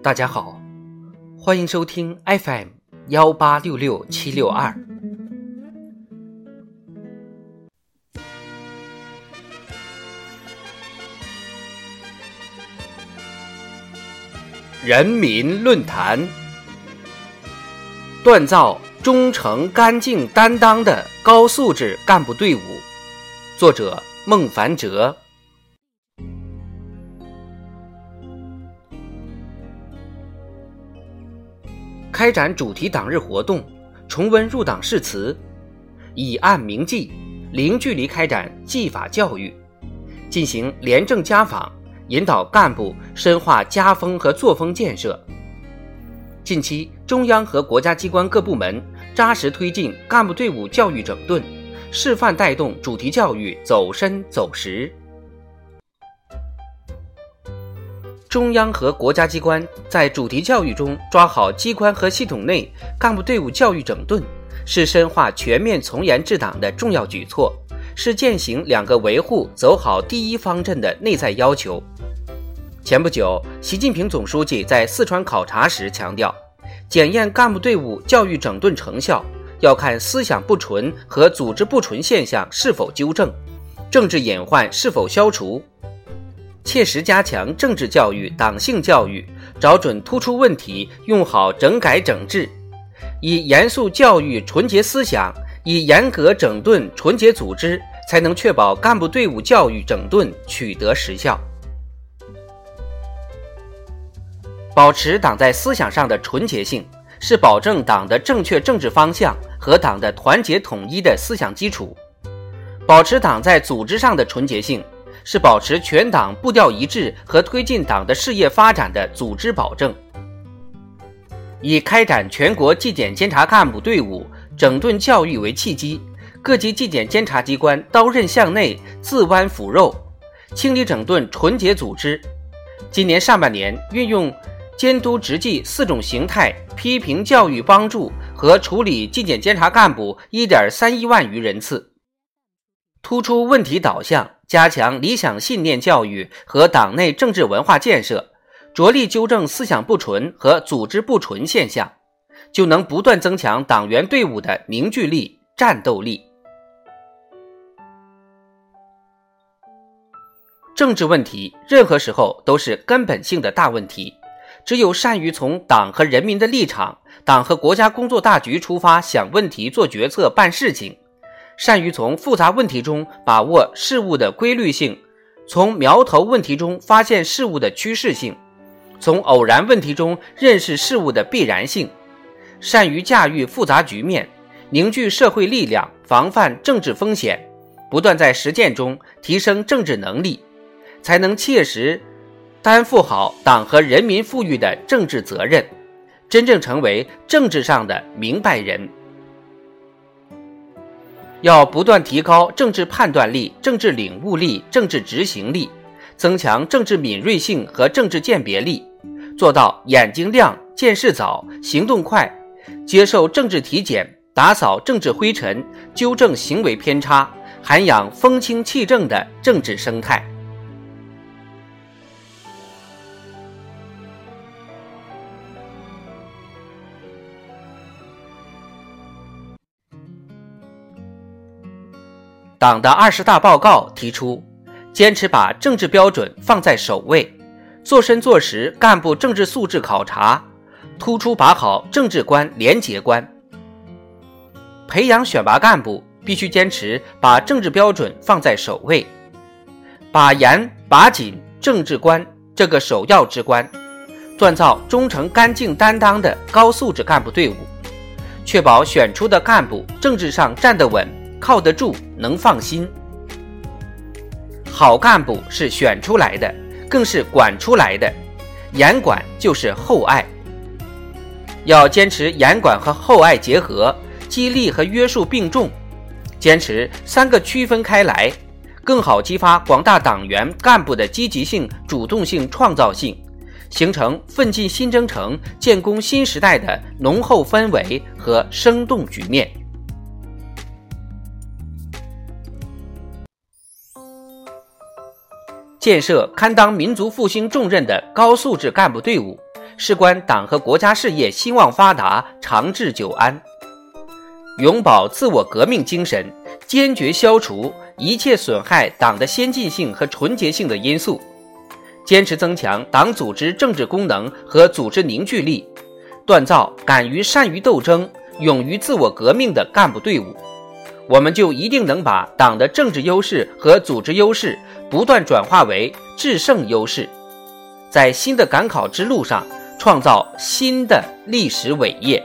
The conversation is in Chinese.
大家好，欢迎收听 FM 幺八六六七六二。人民论坛，锻造忠诚、干净、担当的高素质干部队伍。作者：孟凡哲。开展主题党日活动，重温入党誓词，以案明纪，零距离开展纪法教育，进行廉政家访，引导干部深化家风和作风建设。近期，中央和国家机关各部门扎实推进干部队伍教育整顿，示范带动主题教育走深走实。中央和国家机关在主题教育中抓好机关和系统内干部队伍教育整顿，是深化全面从严治党的重要举措，是践行“两个维护”走好第一方阵的内在要求。前不久，习近平总书记在四川考察时强调，检验干部队伍教育整顿成效，要看思想不纯和组织不纯现象是否纠正，政治隐患是否消除。切实加强政治教育、党性教育，找准突出问题，用好整改整治，以严肃教育纯洁思想，以严格整顿纯洁组织，才能确保干部队伍教育整顿取得实效。保持党在思想上的纯洁性，是保证党的正确政治方向和党的团结统一的思想基础；保持党在组织上的纯洁性。是保持全党步调一致和推进党的事业发展的组织保证。以开展全国纪检监察干部队伍整顿教育为契机，各级纪检监察机关刀刃向内，自剜腐肉，清理整顿纯洁组织。今年上半年，运用监督执纪四种形态，批评教育帮助和处理纪检监察干部一点三一万余人次，突出问题导向。加强理想信念教育和党内政治文化建设，着力纠正思想不纯和组织不纯现象，就能不断增强党员队伍的凝聚力、战斗力。政治问题任何时候都是根本性的大问题，只有善于从党和人民的立场、党和国家工作大局出发想问题、做决策、办事情。善于从复杂问题中把握事物的规律性，从苗头问题中发现事物的趋势性，从偶然问题中认识事物的必然性，善于驾驭复杂局面，凝聚社会力量，防范政治风险，不断在实践中提升政治能力，才能切实担负好党和人民赋予的政治责任，真正成为政治上的明白人。要不断提高政治判断力、政治领悟力、政治执行力，增强政治敏锐性和政治鉴别力，做到眼睛亮、见事早、行动快，接受政治体检，打扫政治灰尘，纠正行为偏差，涵养风清气正的政治生态。党的二十大报告提出，坚持把政治标准放在首位，做深做实干部政治素质考察，突出把好政治观、廉洁观。培养选拔干部必须坚持把政治标准放在首位，把严把紧政治观这个首要之关，锻造忠诚、干净、担当的高素质干部队伍，确保选出的干部政治上站得稳。靠得住，能放心。好干部是选出来的，更是管出来的。严管就是厚爱，要坚持严管和厚爱结合，激励和约束并重，坚持三个区分开来，更好激发广大党员干部的积极性、主动性、创造性，形成奋进新征程、建功新时代的浓厚氛围和生动局面。建设堪当民族复兴重任的高素质干部队伍，事关党和国家事业兴旺发达、长治久安。永葆自我革命精神，坚决消除一切损害党的先进性和纯洁性的因素，坚持增强党组织政治功能和组织凝聚力，锻造敢于善于斗争、勇于自我革命的干部队伍。我们就一定能把党的政治优势和组织优势不断转化为制胜优势，在新的赶考之路上创造新的历史伟业。